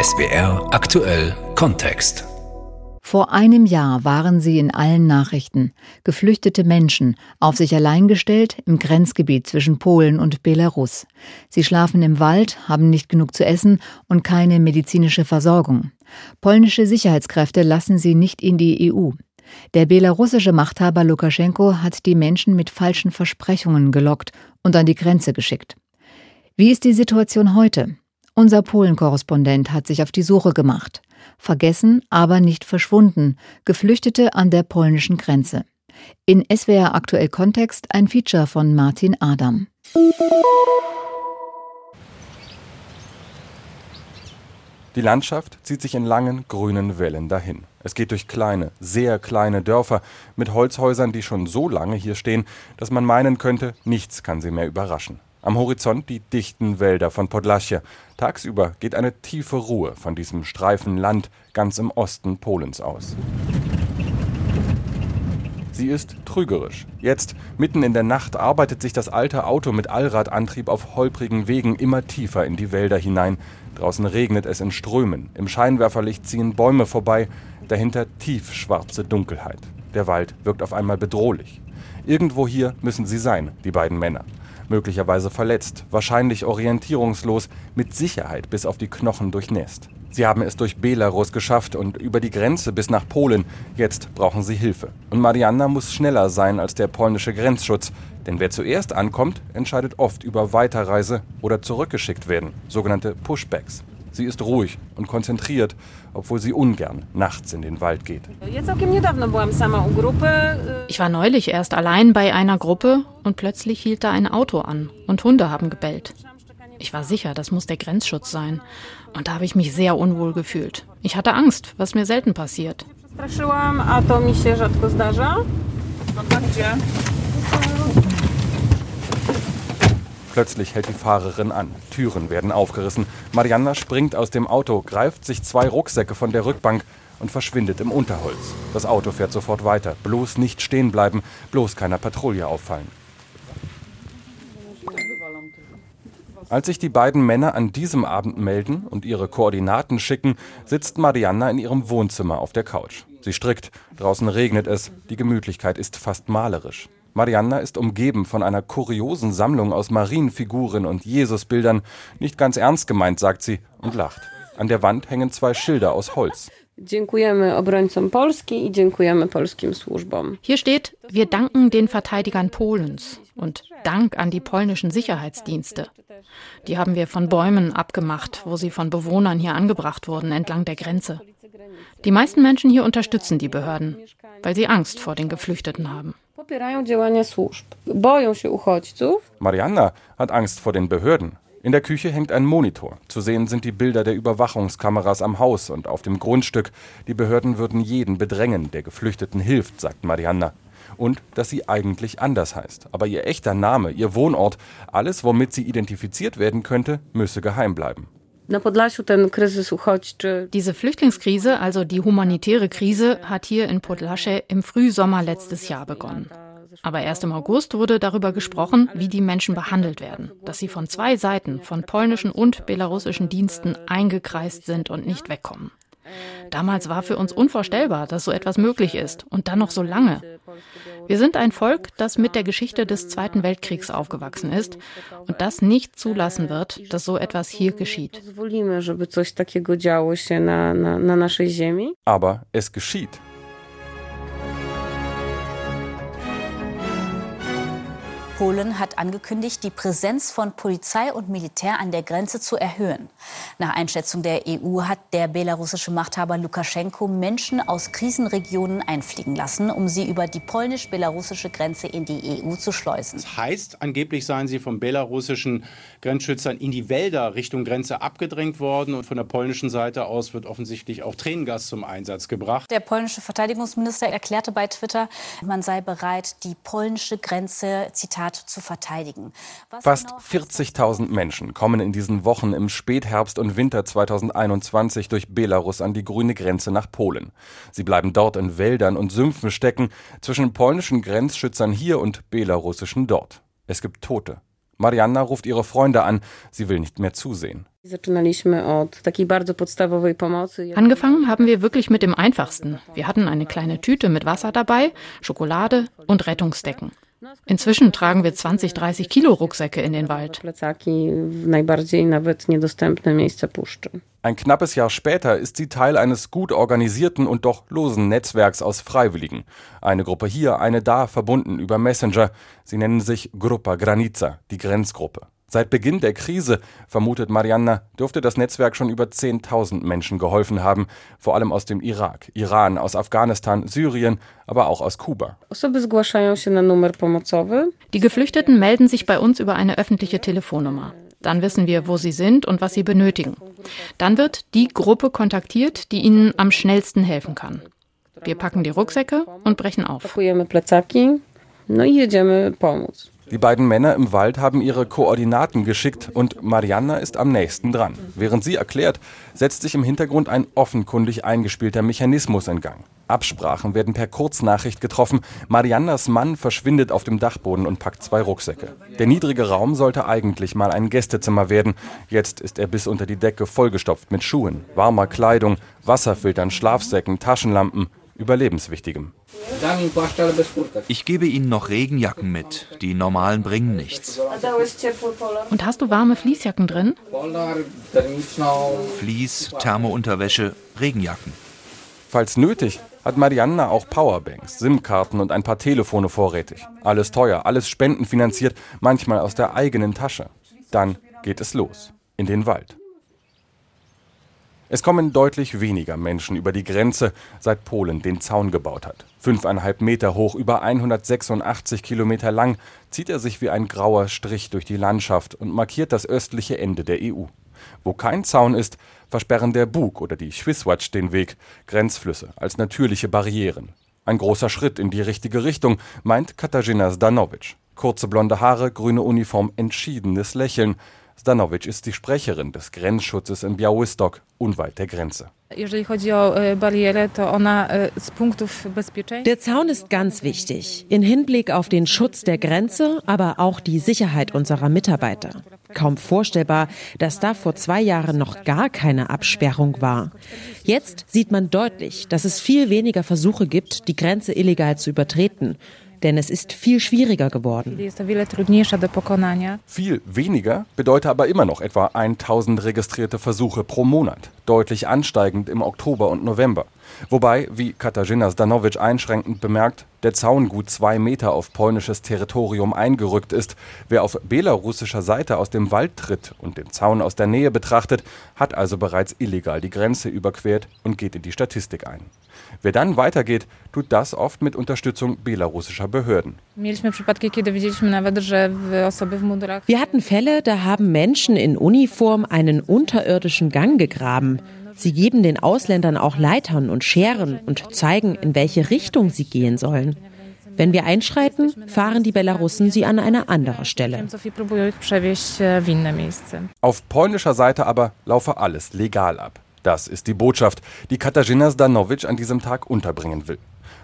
SBR aktuell Kontext. Vor einem Jahr waren sie in allen Nachrichten. Geflüchtete Menschen, auf sich allein gestellt im Grenzgebiet zwischen Polen und Belarus. Sie schlafen im Wald, haben nicht genug zu essen und keine medizinische Versorgung. Polnische Sicherheitskräfte lassen sie nicht in die EU. Der belarussische Machthaber Lukaschenko hat die Menschen mit falschen Versprechungen gelockt und an die Grenze geschickt. Wie ist die Situation heute? Unser Polen-Korrespondent hat sich auf die Suche gemacht. Vergessen, aber nicht verschwunden. Geflüchtete an der polnischen Grenze. In SWR Aktuell Kontext ein Feature von Martin Adam. Die Landschaft zieht sich in langen grünen Wellen dahin. Es geht durch kleine, sehr kleine Dörfer mit Holzhäusern, die schon so lange hier stehen, dass man meinen könnte, nichts kann sie mehr überraschen. Am Horizont die dichten Wälder von Podlasie. Tagsüber geht eine tiefe Ruhe von diesem Streifen Land ganz im Osten Polens aus. Sie ist trügerisch. Jetzt, mitten in der Nacht, arbeitet sich das alte Auto mit Allradantrieb auf holprigen Wegen immer tiefer in die Wälder hinein. Draußen regnet es in Strömen. Im Scheinwerferlicht ziehen Bäume vorbei. Dahinter tiefschwarze Dunkelheit. Der Wald wirkt auf einmal bedrohlich. Irgendwo hier müssen sie sein, die beiden Männer möglicherweise verletzt, wahrscheinlich orientierungslos, mit Sicherheit bis auf die Knochen durchnässt. Sie haben es durch Belarus geschafft und über die Grenze bis nach Polen. Jetzt brauchen sie Hilfe. Und Marianna muss schneller sein als der polnische Grenzschutz. Denn wer zuerst ankommt, entscheidet oft über Weiterreise oder zurückgeschickt werden, sogenannte Pushbacks. Sie ist ruhig und konzentriert, obwohl sie ungern nachts in den Wald geht. Ich war neulich erst allein bei einer Gruppe und plötzlich hielt da ein Auto an und Hunde haben gebellt. Ich war sicher, das muss der Grenzschutz sein. Und da habe ich mich sehr unwohl gefühlt. Ich hatte Angst, was mir selten passiert. Plötzlich hält die Fahrerin an. Türen werden aufgerissen. Marianna springt aus dem Auto, greift sich zwei Rucksäcke von der Rückbank und verschwindet im Unterholz. Das Auto fährt sofort weiter. Bloß nicht stehen bleiben, bloß keiner Patrouille auffallen. Als sich die beiden Männer an diesem Abend melden und ihre Koordinaten schicken, sitzt Marianna in ihrem Wohnzimmer auf der Couch. Sie strickt, draußen regnet es, die Gemütlichkeit ist fast malerisch. Marianna ist umgeben von einer kuriosen Sammlung aus Marienfiguren und Jesusbildern. Nicht ganz ernst gemeint, sagt sie und lacht. An der Wand hängen zwei Schilder aus Holz. Hier steht, wir danken den Verteidigern Polens und Dank an die polnischen Sicherheitsdienste. Die haben wir von Bäumen abgemacht, wo sie von Bewohnern hier angebracht wurden, entlang der Grenze. Die meisten Menschen hier unterstützen die Behörden, weil sie Angst vor den Geflüchteten haben. Marianna hat Angst vor den Behörden. In der Küche hängt ein Monitor. Zu sehen sind die Bilder der Überwachungskameras am Haus und auf dem Grundstück. Die Behörden würden jeden bedrängen, der Geflüchteten hilft, sagt Marianna. Und dass sie eigentlich anders heißt. Aber ihr echter Name, ihr Wohnort, alles, womit sie identifiziert werden könnte, müsse geheim bleiben. Diese Flüchtlingskrise, also die humanitäre Krise, hat hier in Podlasche im Frühsommer letztes Jahr begonnen. Aber erst im August wurde darüber gesprochen, wie die Menschen behandelt werden, dass sie von zwei Seiten, von polnischen und belarussischen Diensten eingekreist sind und nicht wegkommen. Damals war für uns unvorstellbar, dass so etwas möglich ist und dann noch so lange. Wir sind ein Volk, das mit der Geschichte des Zweiten Weltkriegs aufgewachsen ist und das nicht zulassen wird, dass so etwas hier geschieht. Aber es geschieht. Polen hat angekündigt, die Präsenz von Polizei und Militär an der Grenze zu erhöhen. Nach Einschätzung der EU hat der belarussische Machthaber Lukaschenko Menschen aus Krisenregionen einfliegen lassen, um sie über die polnisch-belarussische Grenze in die EU zu schleusen. Das heißt, angeblich seien sie von belarussischen Grenzschützern in die Wälder Richtung Grenze abgedrängt worden und von der polnischen Seite aus wird offensichtlich auch Tränengas zum Einsatz gebracht. Der polnische Verteidigungsminister erklärte bei Twitter, man sei bereit, die polnische Grenze, Zitat, Staat zu verteidigen. Was Fast 40.000 genau Menschen kommen in diesen Wochen im Spätherbst und Winter 2021 durch Belarus an die grüne Grenze nach Polen. Sie bleiben dort in Wäldern und Sümpfen stecken, zwischen polnischen Grenzschützern hier und belarussischen dort. Es gibt Tote. Marianna ruft ihre Freunde an, sie will nicht mehr zusehen. Angefangen haben wir wirklich mit dem Einfachsten. Wir hatten eine kleine Tüte mit Wasser dabei, Schokolade und Rettungsdecken. Inzwischen tragen wir 20, 30 Kilo Rucksäcke in den Wald. Ein knappes Jahr später ist sie Teil eines gut organisierten und doch losen Netzwerks aus Freiwilligen. Eine Gruppe hier, eine da, verbunden über Messenger. Sie nennen sich Grupa Granica, die Grenzgruppe. Seit Beginn der Krise, vermutet Marianna, dürfte das Netzwerk schon über 10.000 Menschen geholfen haben, vor allem aus dem Irak, Iran, aus Afghanistan, Syrien, aber auch aus Kuba. Die Geflüchteten melden sich bei uns über eine öffentliche Telefonnummer. Dann wissen wir, wo sie sind und was sie benötigen. Dann wird die Gruppe kontaktiert, die ihnen am schnellsten helfen kann. Wir packen die Rucksäcke und brechen auf. Die beiden Männer im Wald haben ihre Koordinaten geschickt und Marianna ist am nächsten dran. Während sie erklärt, setzt sich im Hintergrund ein offenkundig eingespielter Mechanismus in Gang. Absprachen werden per Kurznachricht getroffen. Mariannas Mann verschwindet auf dem Dachboden und packt zwei Rucksäcke. Der niedrige Raum sollte eigentlich mal ein Gästezimmer werden. Jetzt ist er bis unter die Decke vollgestopft mit Schuhen, warmer Kleidung, Wasserfiltern, Schlafsäcken, Taschenlampen überlebenswichtigem. Ich gebe Ihnen noch Regenjacken mit. Die normalen bringen nichts. Und hast du warme Fließjacken drin? Fließ, Thermounterwäsche, Regenjacken. Falls nötig, hat Marianna auch Powerbanks, SIM-Karten und ein paar Telefone vorrätig. Alles teuer, alles spendenfinanziert, manchmal aus der eigenen Tasche. Dann geht es los. In den Wald. Es kommen deutlich weniger Menschen über die Grenze, seit Polen den Zaun gebaut hat. Fünfeinhalb Meter hoch, über 186 Kilometer lang, zieht er sich wie ein grauer Strich durch die Landschaft und markiert das östliche Ende der EU. Wo kein Zaun ist, versperren der Bug oder die Swisswatch den Weg, Grenzflüsse als natürliche Barrieren. Ein großer Schritt in die richtige Richtung, meint Katarzyna Zdanovic. Kurze blonde Haare, grüne Uniform, entschiedenes Lächeln. Zdanovic ist die Sprecherin des Grenzschutzes in Białystok, unweit der Grenze. Der Zaun ist ganz wichtig, in Hinblick auf den Schutz der Grenze, aber auch die Sicherheit unserer Mitarbeiter. Kaum vorstellbar, dass da vor zwei Jahren noch gar keine Absperrung war. Jetzt sieht man deutlich, dass es viel weniger Versuche gibt, die Grenze illegal zu übertreten denn es ist viel schwieriger geworden. Viel weniger bedeutet aber immer noch etwa 1000 registrierte Versuche pro Monat, deutlich ansteigend im Oktober und November. Wobei, wie Katarzyna Zdanovic einschränkend bemerkt, der Zaun gut zwei Meter auf polnisches Territorium eingerückt ist. Wer auf belarussischer Seite aus dem Wald tritt und den Zaun aus der Nähe betrachtet, hat also bereits illegal die Grenze überquert und geht in die Statistik ein. Wer dann weitergeht, tut das oft mit Unterstützung belarussischer Behörden. Wir hatten Fälle, da haben Menschen in Uniform einen unterirdischen Gang gegraben. Sie geben den Ausländern auch Leitern und Scheren und zeigen, in welche Richtung sie gehen sollen. Wenn wir einschreiten, fahren die Belarussen sie an eine andere Stelle. Auf polnischer Seite aber laufe alles legal ab. Das ist die Botschaft, die Katarzyna Zdanovic an diesem Tag unterbringen will.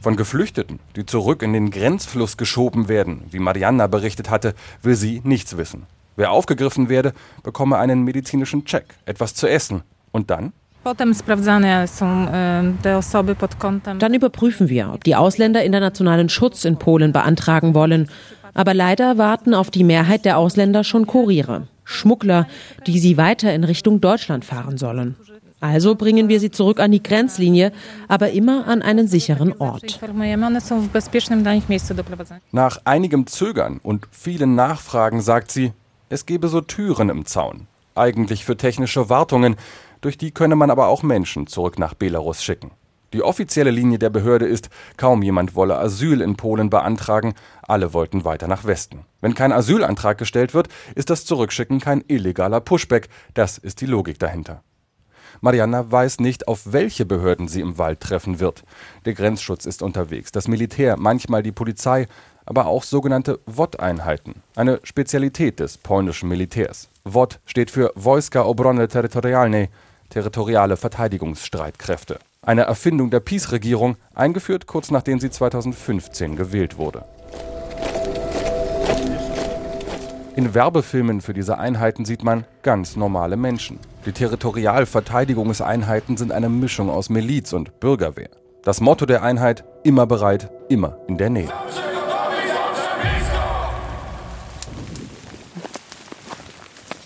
Von Geflüchteten, die zurück in den Grenzfluss geschoben werden, wie Marianna berichtet hatte, will sie nichts wissen. Wer aufgegriffen werde, bekomme einen medizinischen Check, etwas zu essen. Und dann? Dann überprüfen wir, ob die Ausländer internationalen Schutz in Polen beantragen wollen. Aber leider warten auf die Mehrheit der Ausländer schon Kuriere, Schmuggler, die sie weiter in Richtung Deutschland fahren sollen. Also bringen wir sie zurück an die Grenzlinie, aber immer an einen sicheren Ort. Nach einigem Zögern und vielen Nachfragen sagt sie, es gebe so Türen im Zaun, eigentlich für technische Wartungen, durch die könne man aber auch Menschen zurück nach Belarus schicken. Die offizielle Linie der Behörde ist, kaum jemand wolle Asyl in Polen beantragen, alle wollten weiter nach Westen. Wenn kein Asylantrag gestellt wird, ist das Zurückschicken kein illegaler Pushback, das ist die Logik dahinter. Marianna weiß nicht, auf welche Behörden sie im Wald treffen wird. Der Grenzschutz ist unterwegs, das Militär, manchmal die Polizei, aber auch sogenannte WOT-Einheiten, eine Spezialität des polnischen Militärs. WOT steht für Wojska Obrony Terytorialnej, territoriale Verteidigungsstreitkräfte. Eine Erfindung der PiS-Regierung, eingeführt kurz nachdem sie 2015 gewählt wurde. In Werbefilmen für diese Einheiten sieht man ganz normale Menschen. Die Territorialverteidigungseinheiten sind eine Mischung aus Miliz und Bürgerwehr. Das Motto der Einheit: immer bereit, immer in der Nähe.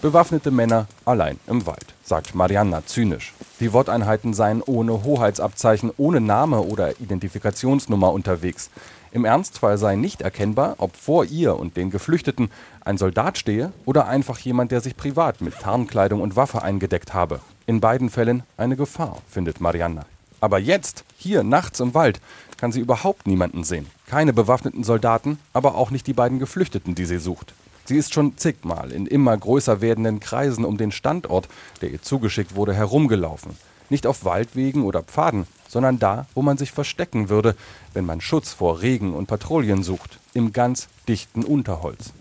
Bewaffnete Männer allein im Wald, sagt Marianna zynisch. Die WOT-Einheiten seien ohne Hoheitsabzeichen, ohne Name oder Identifikationsnummer unterwegs. Im Ernstfall sei nicht erkennbar, ob vor ihr und den Geflüchteten ein Soldat stehe oder einfach jemand, der sich privat mit Tarnkleidung und Waffe eingedeckt habe. In beiden Fällen eine Gefahr, findet Marianna. Aber jetzt, hier nachts im Wald, kann sie überhaupt niemanden sehen. Keine bewaffneten Soldaten, aber auch nicht die beiden Geflüchteten, die sie sucht. Sie ist schon zigmal in immer größer werdenden Kreisen um den Standort, der ihr zugeschickt wurde, herumgelaufen. Nicht auf Waldwegen oder Pfaden, sondern da, wo man sich verstecken würde, wenn man Schutz vor Regen und Patrouillen sucht, im ganz dichten Unterholz.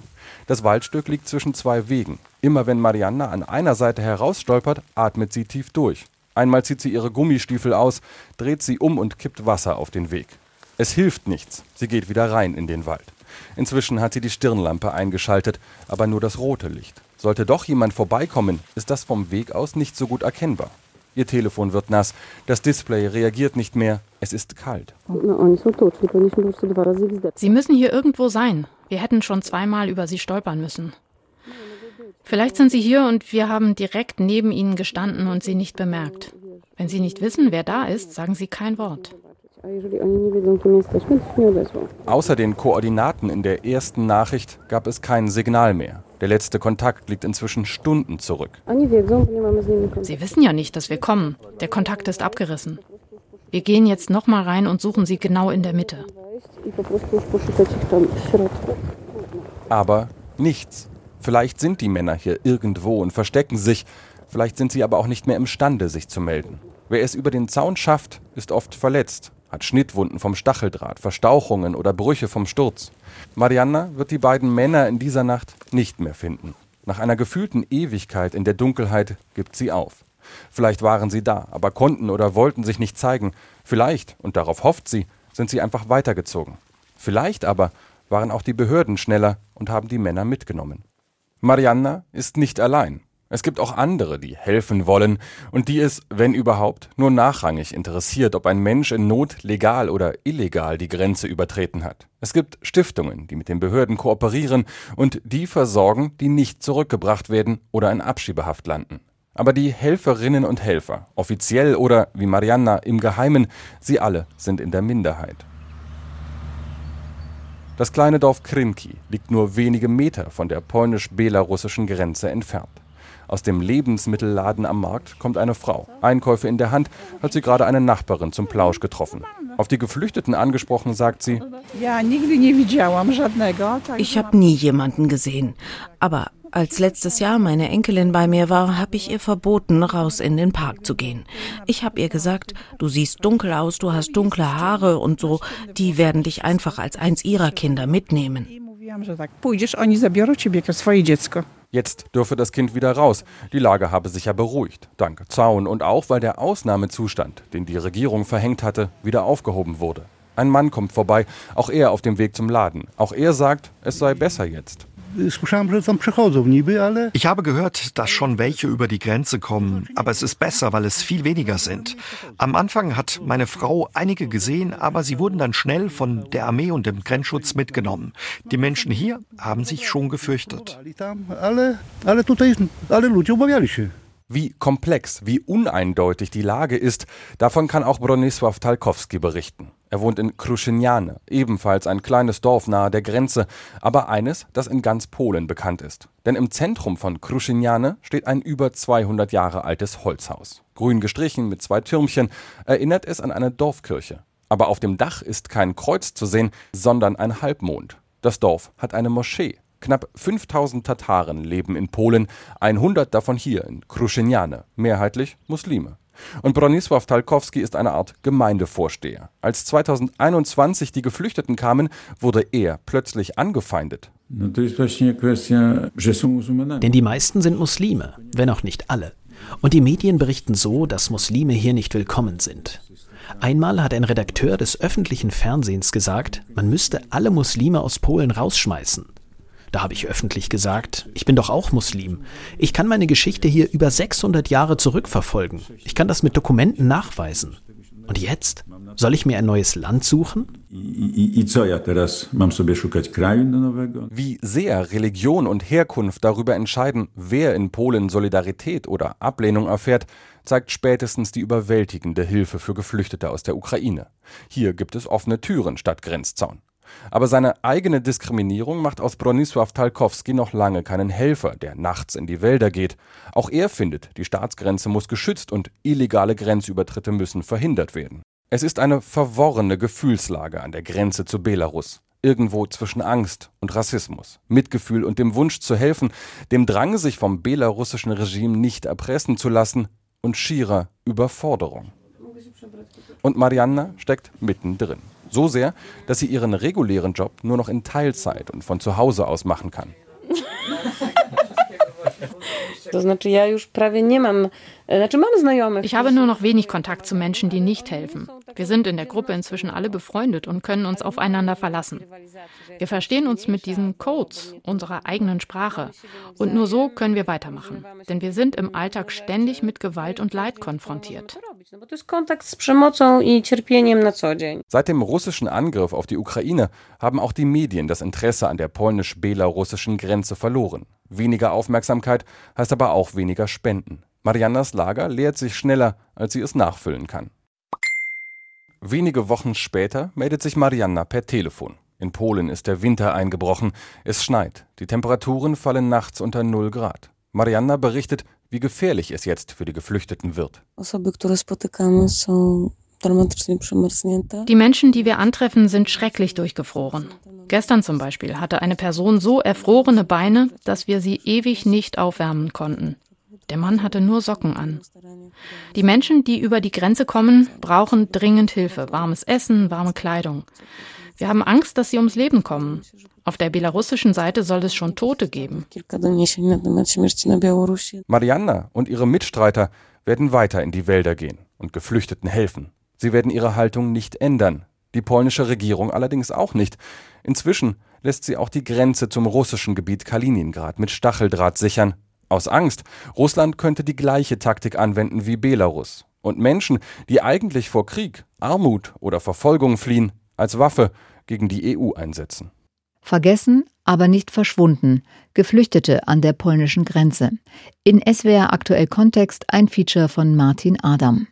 Das Waldstück liegt zwischen zwei Wegen. Immer wenn Marianna an einer Seite herausstolpert, atmet sie tief durch. Einmal zieht sie ihre Gummistiefel aus, dreht sie um und kippt Wasser auf den Weg. Es hilft nichts. Sie geht wieder rein in den Wald. Inzwischen hat sie die Stirnlampe eingeschaltet, aber nur das rote Licht. Sollte doch jemand vorbeikommen, ist das vom Weg aus nicht so gut erkennbar. Ihr Telefon wird nass, das Display reagiert nicht mehr, es ist kalt. Sie müssen hier irgendwo sein. Wir hätten schon zweimal über Sie stolpern müssen. Vielleicht sind Sie hier und wir haben direkt neben Ihnen gestanden und Sie nicht bemerkt. Wenn Sie nicht wissen, wer da ist, sagen Sie kein Wort. Außer den Koordinaten in der ersten Nachricht gab es kein Signal mehr. Der letzte Kontakt liegt inzwischen Stunden zurück. Sie wissen ja nicht, dass wir kommen. Der Kontakt ist abgerissen. Wir gehen jetzt nochmal rein und suchen sie genau in der Mitte. Aber nichts. Vielleicht sind die Männer hier irgendwo und verstecken sich. Vielleicht sind sie aber auch nicht mehr imstande, sich zu melden. Wer es über den Zaun schafft, ist oft verletzt hat Schnittwunden vom Stacheldraht, Verstauchungen oder Brüche vom Sturz. Marianna wird die beiden Männer in dieser Nacht nicht mehr finden. Nach einer gefühlten Ewigkeit in der Dunkelheit gibt sie auf. Vielleicht waren sie da, aber konnten oder wollten sich nicht zeigen. Vielleicht, und darauf hofft sie, sind sie einfach weitergezogen. Vielleicht aber waren auch die Behörden schneller und haben die Männer mitgenommen. Marianna ist nicht allein. Es gibt auch andere, die helfen wollen und die es, wenn überhaupt, nur nachrangig interessiert, ob ein Mensch in Not legal oder illegal die Grenze übertreten hat. Es gibt Stiftungen, die mit den Behörden kooperieren und die versorgen, die nicht zurückgebracht werden oder in Abschiebehaft landen. Aber die Helferinnen und Helfer, offiziell oder wie Marianna im Geheimen, sie alle sind in der Minderheit. Das kleine Dorf Krynki liegt nur wenige Meter von der polnisch-belarussischen Grenze entfernt. Aus dem Lebensmittelladen am Markt kommt eine Frau. Einkäufe in der Hand hat sie gerade eine Nachbarin zum Plausch getroffen. Auf die Geflüchteten angesprochen, sagt sie: Ich habe nie jemanden gesehen. Aber als letztes Jahr meine Enkelin bei mir war, habe ich ihr verboten, raus in den Park zu gehen. Ich habe ihr gesagt, du siehst dunkel aus, du hast dunkle Haare und so, die werden dich einfach als eins ihrer Kinder mitnehmen. Jetzt dürfe das Kind wieder raus. Die Lage habe sich ja beruhigt. Dank Zaun und auch, weil der Ausnahmezustand, den die Regierung verhängt hatte, wieder aufgehoben wurde. Ein Mann kommt vorbei, auch er auf dem Weg zum Laden. Auch er sagt, es sei besser jetzt. Ich habe gehört, dass schon welche über die Grenze kommen, aber es ist besser, weil es viel weniger sind. Am Anfang hat meine Frau einige gesehen, aber sie wurden dann schnell von der Armee und dem Grenzschutz mitgenommen. Die Menschen hier haben sich schon gefürchtet. Wie komplex, wie uneindeutig die Lage ist, davon kann auch Bronisław Talkowski berichten. Er wohnt in Kruschiniane, ebenfalls ein kleines Dorf nahe der Grenze, aber eines, das in ganz Polen bekannt ist. Denn im Zentrum von Kruschiniane steht ein über 200 Jahre altes Holzhaus. Grün gestrichen mit zwei Türmchen erinnert es an eine Dorfkirche. Aber auf dem Dach ist kein Kreuz zu sehen, sondern ein Halbmond. Das Dorf hat eine Moschee. Knapp 5000 Tataren leben in Polen, 100 davon hier in Kruschiniane, mehrheitlich Muslime. Und Bronisław Talkowski ist eine Art Gemeindevorsteher. Als 2021 die Geflüchteten kamen, wurde er plötzlich angefeindet. Denn die meisten sind Muslime, wenn auch nicht alle. Und die Medien berichten so, dass Muslime hier nicht willkommen sind. Einmal hat ein Redakteur des öffentlichen Fernsehens gesagt, man müsste alle Muslime aus Polen rausschmeißen. Da habe ich öffentlich gesagt, ich bin doch auch Muslim. Ich kann meine Geschichte hier über 600 Jahre zurückverfolgen. Ich kann das mit Dokumenten nachweisen. Und jetzt? Soll ich mir ein neues Land suchen? Wie sehr Religion und Herkunft darüber entscheiden, wer in Polen Solidarität oder Ablehnung erfährt, zeigt spätestens die überwältigende Hilfe für Geflüchtete aus der Ukraine. Hier gibt es offene Türen statt Grenzzaun. Aber seine eigene Diskriminierung macht aus Bronisław Talkowski noch lange keinen Helfer, der nachts in die Wälder geht. Auch er findet, die Staatsgrenze muss geschützt und illegale Grenzübertritte müssen verhindert werden. Es ist eine verworrene Gefühlslage an der Grenze zu Belarus. Irgendwo zwischen Angst und Rassismus, Mitgefühl und dem Wunsch zu helfen, dem Drang, sich vom belarussischen Regime nicht erpressen zu lassen und schierer Überforderung. Und Marianna steckt mittendrin. So sehr, dass sie ihren regulären Job nur noch in Teilzeit und von zu Hause aus machen kann. Ich habe nur noch wenig Kontakt zu Menschen, die nicht helfen. Wir sind in der Gruppe inzwischen alle befreundet und können uns aufeinander verlassen. Wir verstehen uns mit diesen Codes unserer eigenen Sprache. Und nur so können wir weitermachen. Denn wir sind im Alltag ständig mit Gewalt und Leid konfrontiert. Seit dem russischen Angriff auf die Ukraine haben auch die Medien das Interesse an der polnisch-belarussischen Grenze verloren. Weniger Aufmerksamkeit heißt aber auch weniger Spenden. Mariannas Lager leert sich schneller, als sie es nachfüllen kann. Wenige Wochen später meldet sich Marianna per Telefon. In Polen ist der Winter eingebrochen. Es schneit. Die Temperaturen fallen nachts unter 0 Grad. Marianna berichtet, wie gefährlich es jetzt für die Geflüchteten wird. Die Menschen, die wir antreffen, sind schrecklich durchgefroren. Gestern zum Beispiel hatte eine Person so erfrorene Beine, dass wir sie ewig nicht aufwärmen konnten. Der Mann hatte nur Socken an. Die Menschen, die über die Grenze kommen, brauchen dringend Hilfe, warmes Essen, warme Kleidung. Wir haben Angst, dass sie ums Leben kommen. Auf der belarussischen Seite soll es schon Tote geben. Marianna und ihre Mitstreiter werden weiter in die Wälder gehen und Geflüchteten helfen. Sie werden ihre Haltung nicht ändern, die polnische Regierung allerdings auch nicht. Inzwischen lässt sie auch die Grenze zum russischen Gebiet Kaliningrad mit Stacheldraht sichern. Aus Angst, Russland könnte die gleiche Taktik anwenden wie Belarus und Menschen, die eigentlich vor Krieg, Armut oder Verfolgung fliehen, als Waffe gegen die EU einsetzen. Vergessen, aber nicht verschwunden. Geflüchtete an der polnischen Grenze. In SWR Aktuell Kontext ein Feature von Martin Adam.